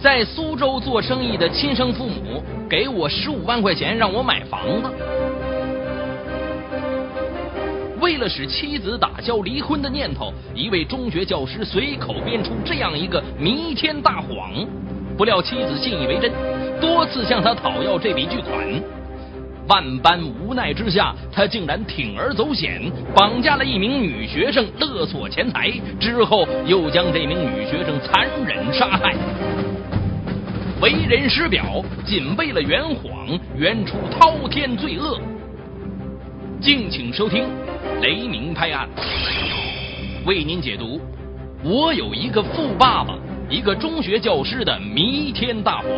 在苏州做生意的亲生父母给我十五万块钱让我买房子。为了使妻子打消离婚的念头，一位中学教师随口编出这样一个弥天大谎。不料妻子信以为真，多次向他讨要这笔巨款。万般无奈之下，他竟然铤而走险，绑架了一名女学生，勒索钱财，之后又将这名女学生残忍杀害。为人师表，仅为了圆谎，圆出滔天罪恶。敬请收听《雷鸣拍案》，为您解读：我有一个富爸爸，一个中学教师的弥天大谎。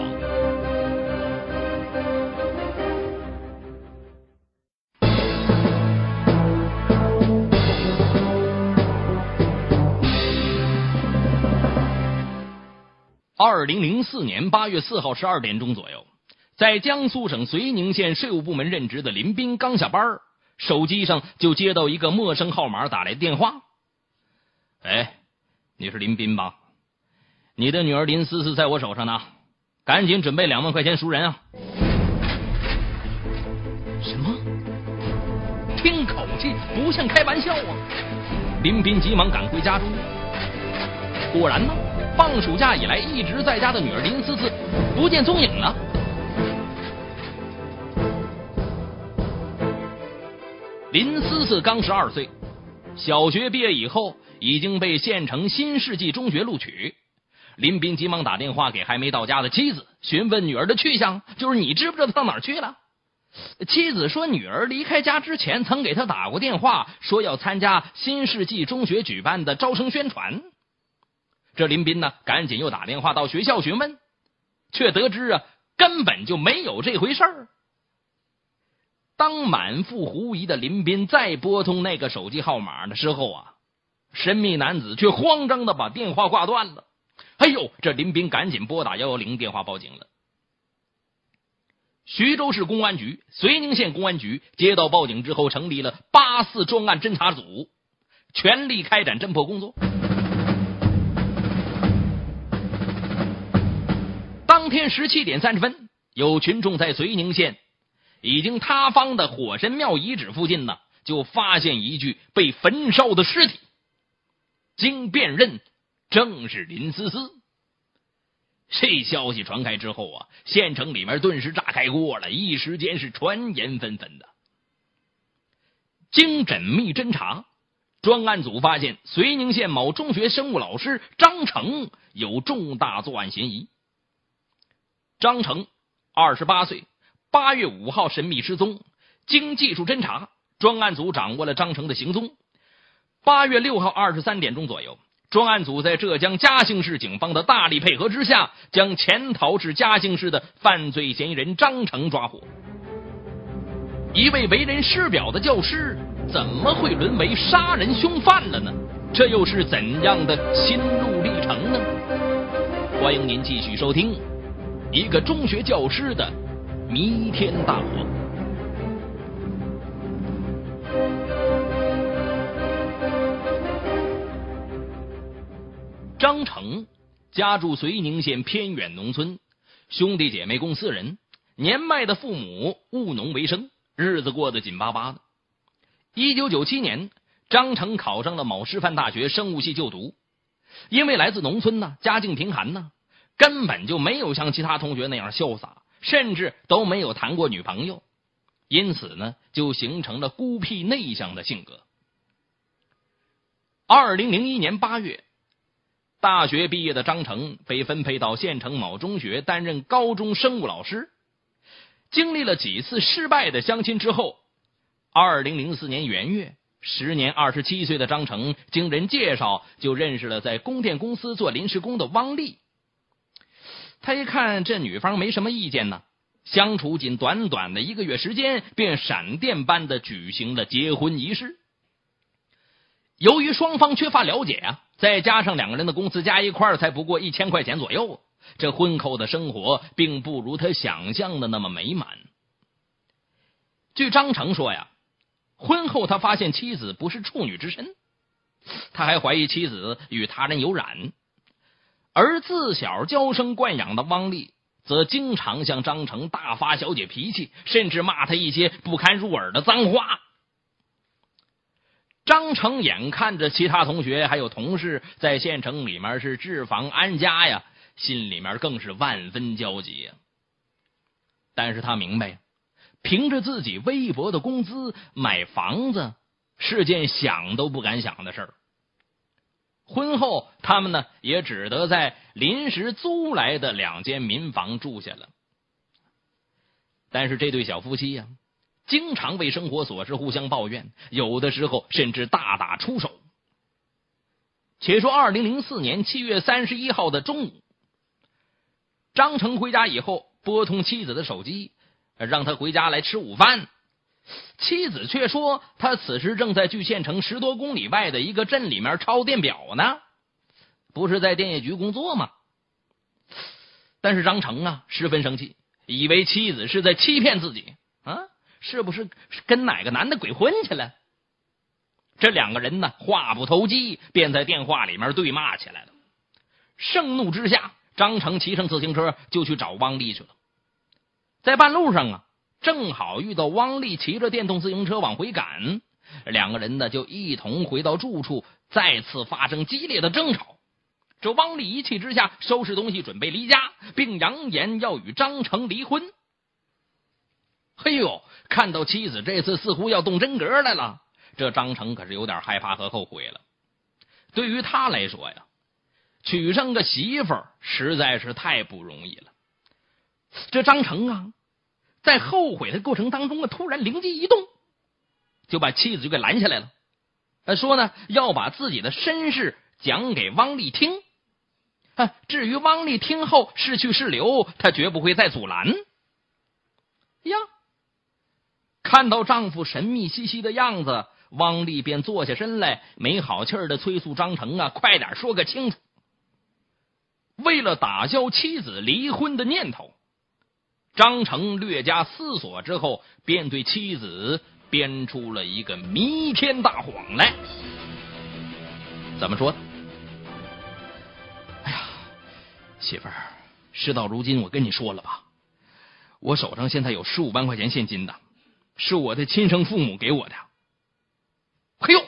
二零零四年八月四号十二点钟左右，在江苏省绥宁县税务部门任职的林斌刚下班，手机上就接到一个陌生号码打来电话。哎，你是林斌吧？你的女儿林思思在我手上呢，赶紧准备两万块钱赎人啊！什么？听口气不像开玩笑啊！林斌急忙赶回家中，果然呢。放暑假以来一直在家的女儿林思思不见踪影了。林思思刚十二岁，小学毕业以后已经被县城新世纪中学录取。林斌急忙打电话给还没到家的妻子，询问女儿的去向，就是你知不知道她到哪儿去了？妻子说，女儿离开家之前曾给他打过电话，说要参加新世纪中学举办的招生宣传。这林斌呢，赶紧又打电话到学校询问，却得知啊，根本就没有这回事儿。当满腹狐疑的林斌再拨通那个手机号码的时候啊，神秘男子却慌张的把电话挂断了。哎呦，这林斌赶紧拨打幺幺零电话报警了。徐州市公安局、绥宁县公安局接到报警之后，成立了八四专案侦查组，全力开展侦破工作。当天十七点三十分，有群众在绥宁县已经塌方的火神庙遗址附近呢，就发现一具被焚烧的尸体。经辨认，正是林思思。这消息传开之后啊，县城里面顿时炸开锅了，一时间是传言纷纷的。经缜密侦查，专案组发现绥宁县某中学生物老师张成有重大作案嫌疑。张成，二十八岁，八月五号神秘失踪。经技术侦查，专案组掌握了张成的行踪。八月六号二十三点钟左右，专案组在浙江嘉兴市警方的大力配合之下，将潜逃至嘉兴市的犯罪嫌疑人张成抓获。一位为人师表的教师，怎么会沦为杀人凶犯了呢？这又是怎样的心路历程呢？欢迎您继续收听。一个中学教师的弥天大谎。张成家住绥宁县偏远农村，兄弟姐妹共四人，年迈的父母务农为生，日子过得紧巴巴的。一九九七年，张成考上了某师范大学生物系就读，因为来自农村呢，家境贫寒呢。根本就没有像其他同学那样潇洒，甚至都没有谈过女朋友，因此呢，就形成了孤僻内向的性格。二零零一年八月，大学毕业的张成被分配到县城某中学担任高中生物老师。经历了几次失败的相亲之后，二零零四年元月，时年二十七岁的张成经人介绍，就认识了在供电公司做临时工的汪丽。他一看这女方没什么意见呢，相处仅短短的一个月时间，便闪电般的举行了结婚仪式。由于双方缺乏了解啊，再加上两个人的工资加一块才不过一千块钱左右，这婚后的生活并不如他想象的那么美满。据张成说呀，婚后他发现妻子不是处女之身，他还怀疑妻子与他人有染。而自小娇生惯养的汪丽，则经常向张成大发小姐脾气，甚至骂他一些不堪入耳的脏话。张成眼看着其他同学还有同事在县城里面是置房安家呀，心里面更是万分焦急。但是他明白，凭着自己微薄的工资买房子是件想都不敢想的事儿。婚后，他们呢也只得在临时租来的两间民房住下了。但是这对小夫妻呀，经常为生活琐事互相抱怨，有的时候甚至大打出手。且说二零零四年七月三十一号的中午，张成回家以后，拨通妻子的手机，让他回家来吃午饭。妻子却说，他此时正在距县城十多公里外的一个镇里面抄电表呢，不是在电业局工作吗？但是张成啊，十分生气，以为妻子是在欺骗自己啊，是不是跟哪个男的鬼混去了？这两个人呢，话不投机，便在电话里面对骂起来了。盛怒之下，张成骑上自行车就去找汪丽去了。在半路上啊。正好遇到汪丽骑着电动自行车往回赶，两个人呢就一同回到住处，再次发生激烈的争吵。这汪丽一气之下收拾东西准备离家，并扬言要与张成离婚。嘿呦，看到妻子这次似乎要动真格来了，这张成可是有点害怕和后悔了。对于他来说呀，娶上个媳妇实在是太不容易了。这张成啊。在后悔的过程当中啊，突然灵机一动，就把妻子就给拦下来了。他说呢，要把自己的身世讲给汪丽听。啊，至于汪丽听后是去是留，他绝不会再阻拦。呀，看到丈夫神秘兮兮的样子，汪丽便坐下身来，没好气儿的催促张成啊，快点说个清楚。为了打消妻子离婚的念头。张成略加思索之后，便对妻子编出了一个弥天大谎来。怎么说？哎呀，媳妇儿，事到如今，我跟你说了吧，我手上现在有十五万块钱现金的，是我的亲生父母给我的。嘿呦，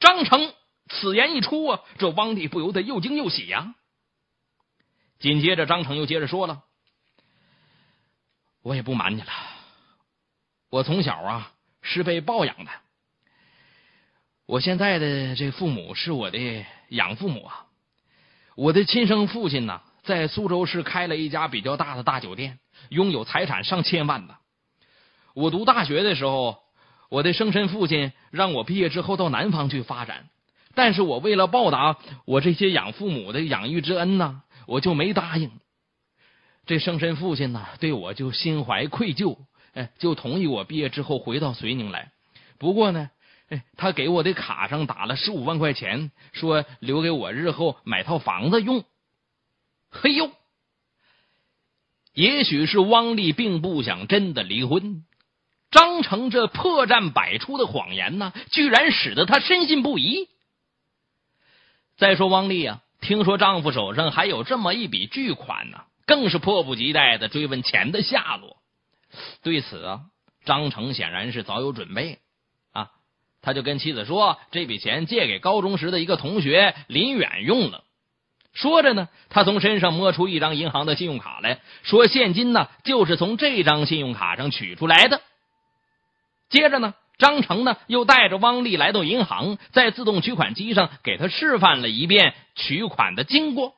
张成此言一出啊，这汪丽不由得又惊又喜呀。紧接着，张成又接着说了。我也不瞒你了，我从小啊是被抱养的。我现在的这父母是我的养父母啊。我的亲生父亲呢，在苏州市开了一家比较大的大酒店，拥有财产上千万的。我读大学的时候，我的生身父亲让我毕业之后到南方去发展，但是我为了报答我这些养父母的养育之恩呢，我就没答应。这生身父亲呢，对我就心怀愧疚，哎，就同意我毕业之后回到遂宁来。不过呢，哎，他给我的卡上打了十五万块钱，说留给我日后买套房子用。嘿呦，也许是汪丽并不想真的离婚，张成这破绽百出的谎言呢，居然使得他深信不疑。再说汪丽啊，听说丈夫手上还有这么一笔巨款呢。更是迫不及待的追问钱的下落。对此啊，张成显然是早有准备啊，他就跟妻子说：“这笔钱借给高中时的一个同学林远用了。”说着呢，他从身上摸出一张银行的信用卡来说：“现金呢，就是从这张信用卡上取出来的。”接着呢，张成呢又带着汪丽来到银行，在自动取款机上给他示范了一遍取款的经过。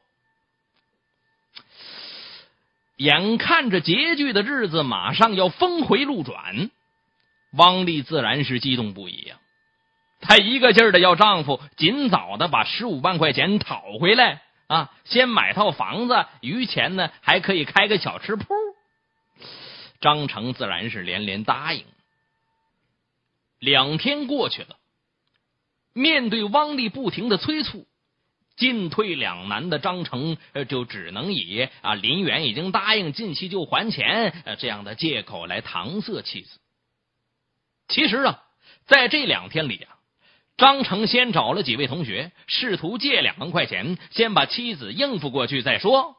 眼看着拮据的日子马上要峰回路转，汪丽自然是激动不已呀。她一个劲儿的要丈夫尽早的把十五万块钱讨回来啊，先买套房子，余钱呢还可以开个小吃铺。张成自然是连连答应。两天过去了，面对汪丽不停的催促。进退两难的张成，就只能以啊林远已经答应近期就还钱，呃这样的借口来搪塞妻子。其实啊，在这两天里啊，张成先找了几位同学，试图借两万块钱，先把妻子应付过去再说。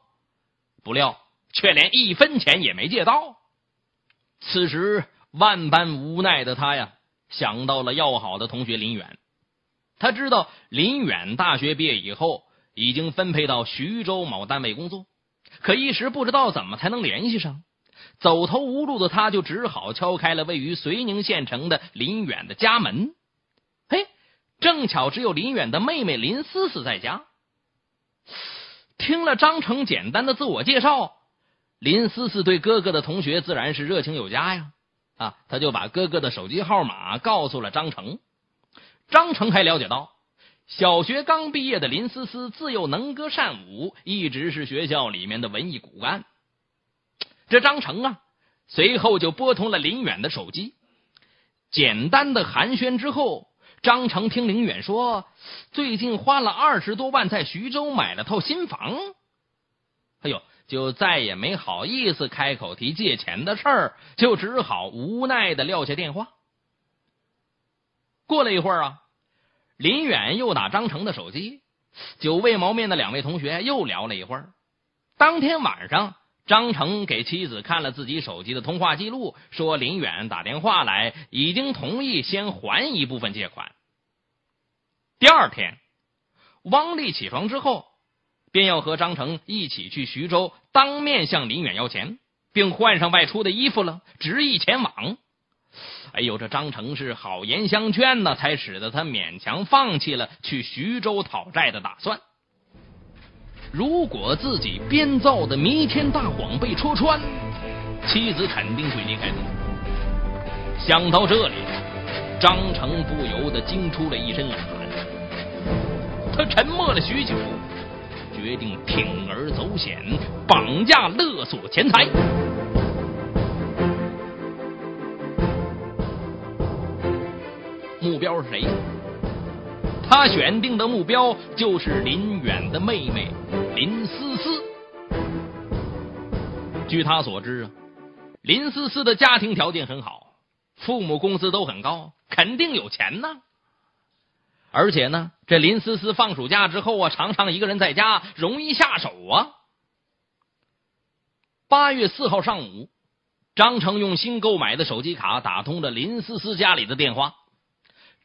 不料却连一分钱也没借到。此时万般无奈的他呀，想到了要好的同学林远。他知道林远大学毕业以后已经分配到徐州某单位工作，可一时不知道怎么才能联系上。走投无路的他，就只好敲开了位于绥宁县城的林远的家门。嘿，正巧只有林远的妹妹林思思在家。听了张成简单的自我介绍，林思思对哥哥的同学自然是热情有加呀。啊，他就把哥哥的手机号码告诉了张成。张成还了解到，小学刚毕业的林思思自幼能歌善舞，一直是学校里面的文艺骨干。这张成啊，随后就拨通了林远的手机，简单的寒暄之后，张成听林远说，最近花了二十多万在徐州买了套新房，哎呦，就再也没好意思开口提借钱的事儿，就只好无奈的撂下电话。过了一会儿啊，林远又打张成的手机，久未谋面的两位同学又聊了一会儿。当天晚上。张成给妻子看了自己手机的通话记录，说林远打电话来，已经同意先还一部分借款。第二天，汪丽起床之后，便要和张成一起去徐州，当面向林远要钱，并换上外出的衣服了，执意前往。哎呦，这张成是好言相劝呢，才使得他勉强放弃了去徐州讨债的打算。如果自己编造的弥天大谎被戳穿，妻子肯定会离开他。想到这里，张成不由得惊出了一身冷汗。他沉默了许久，决定铤而走险，绑架勒索钱财。目标是谁？他选定的目标就是林远的妹妹林思思。据他所知啊，林思思的家庭条件很好，父母工资都很高，肯定有钱呢。而且呢，这林思思放暑假之后啊，常常一个人在家，容易下手啊。八月四号上午，张成用新购买的手机卡打通了林思思家里的电话。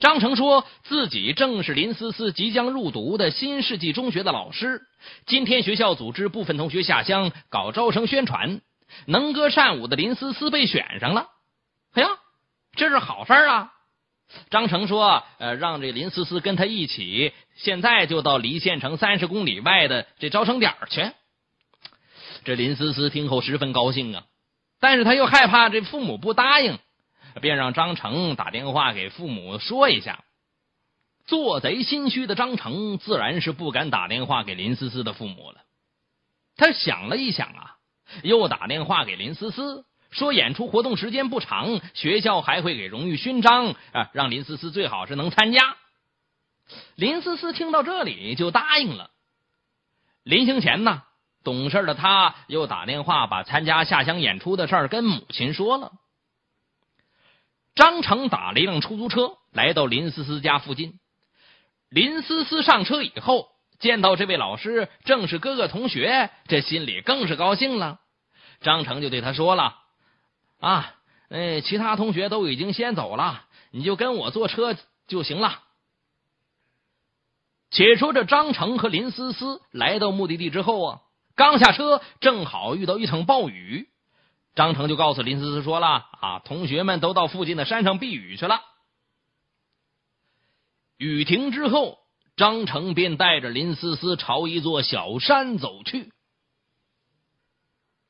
张成说自己正是林思思即将入读的新世纪中学的老师。今天学校组织部分同学下乡搞招生宣传，能歌善舞的林思思被选上了。哎呀，这是好事啊！张成说：“呃，让这林思思跟他一起，现在就到离县城三十公里外的这招生点去。”这林思思听后十分高兴啊，但是他又害怕这父母不答应。便让张成打电话给父母说一下。做贼心虚的张成自然是不敢打电话给林思思的父母了。他想了一想啊，又打电话给林思思，说演出活动时间不长，学校还会给荣誉勋章啊，让林思思最好是能参加。林思思听到这里就答应了。临行前呢，懂事的他又打电话把参加下乡演出的事儿跟母亲说了。张成打了一辆出租车，来到林思思家附近。林思思上车以后，见到这位老师正是哥哥同学，这心里更是高兴了。张成就对他说了：“啊，哎，其他同学都已经先走了，你就跟我坐车就行了。”且说这张成和林思思来到目的地之后啊，刚下车，正好遇到一场暴雨。张成就告诉林思思说了：“啊，同学们都到附近的山上避雨去了。”雨停之后，张成便带着林思思朝一座小山走去。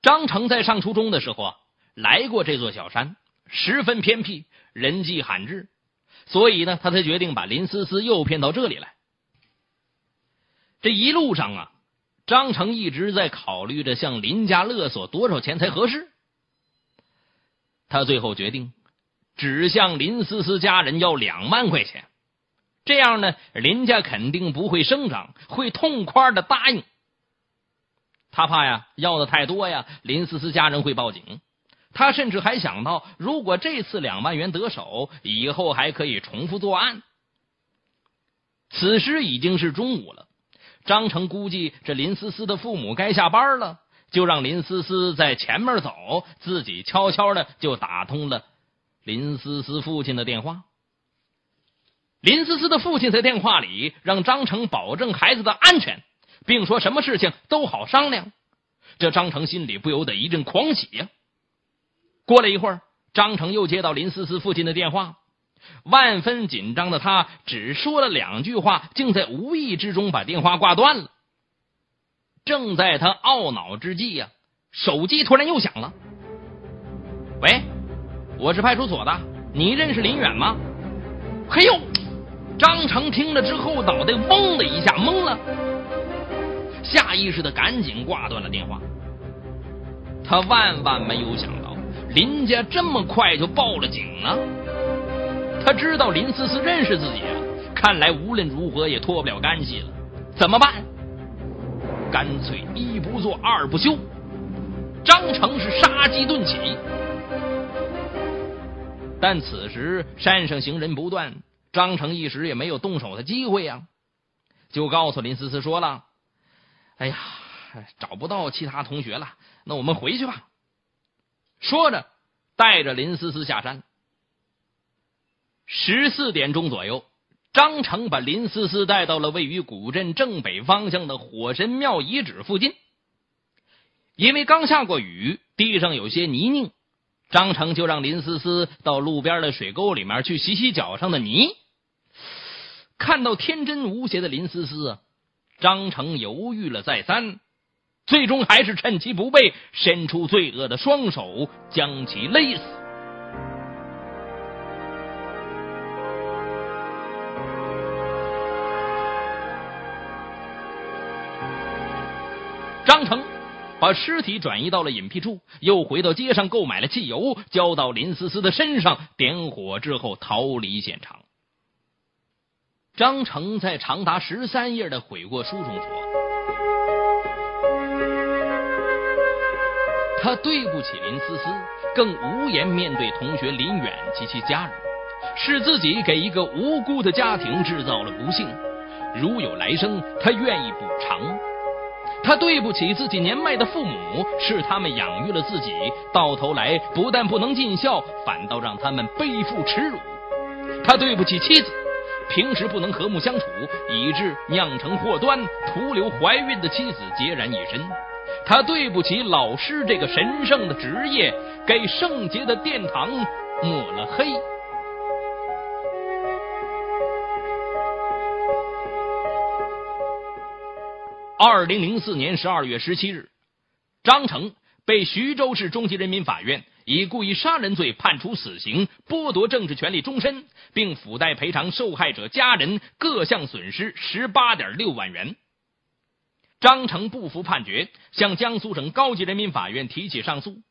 张成在上初中的时候啊，来过这座小山，十分偏僻，人迹罕至，所以呢，他才决定把林思思诱骗到这里来。这一路上啊，张成一直在考虑着向林家勒索多少钱才合适。他最后决定，只向林思思家人要两万块钱，这样呢，林家肯定不会声张，会痛快的答应。他怕呀，要的太多呀，林思思家人会报警。他甚至还想到，如果这次两万元得手，以后还可以重复作案。此时已经是中午了，张成估计这林思思的父母该下班了，就让林思思在前面走，自己悄悄的就打通了林思思父亲的电话。林思思的父亲在电话里让张成保证孩子的安全，并说什么事情都好商量。这张成心里不由得一阵狂喜呀。过了一会儿，张成又接到林思思父亲的电话。万分紧张的他只说了两句话，竟在无意之中把电话挂断了。正在他懊恼之际呀，手机突然又响了。喂，我是派出所的，你认识林远吗？嘿呦，张成听了之后，脑袋嗡的一下懵了，下意识的赶紧挂断了电话。他万万没有想到，林家这么快就报了警了。他知道林思思认识自己，看来无论如何也脱不了干系了。怎么办？干脆一不做二不休。张成是杀机顿起，但此时山上行人不断，张成一时也没有动手的机会呀，就告诉林思思说了：“哎呀，找不到其他同学了，那我们回去吧。”说着，带着林思思下山。十四点钟左右，张成把林思思带到了位于古镇正北方向的火神庙遗址附近。因为刚下过雨，地上有些泥泞，张成就让林思思到路边的水沟里面去洗洗脚上的泥。看到天真无邪的林思思，张成犹豫了再三，最终还是趁其不备，伸出罪恶的双手将其勒死。张成把尸体转移到了隐蔽处，又回到街上购买了汽油，浇到林思思的身上，点火之后逃离现场。张成在长达十三页的悔过书中说：“他对不起林思思，更无颜面对同学林远及其家人，是自己给一个无辜的家庭制造了不幸。如有来生，他愿意补偿。”他对不起自己年迈的父母，是他们养育了自己，到头来不但不能尽孝，反倒让他们背负耻辱。他对不起妻子，平时不能和睦相处，以致酿成祸端，徒留怀孕的妻子孑然一身。他对不起老师这个神圣的职业，给圣洁的殿堂抹了黑。二零零四年十二月十七日，张成被徐州市中级人民法院以故意杀人罪判处死刑，剥夺政治权利终身，并附带赔偿受害者家人各项损失十八点六万元。张成不服判决，向江苏省高级人民法院提起上诉。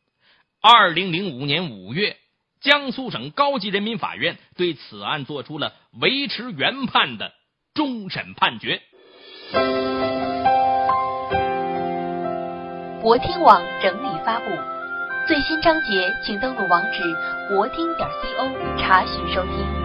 二零零五年五月，江苏省高级人民法院对此案作出了维持原判的终审判决。博听网整理发布，最新章节，请登录网址博听点 co 查询收听。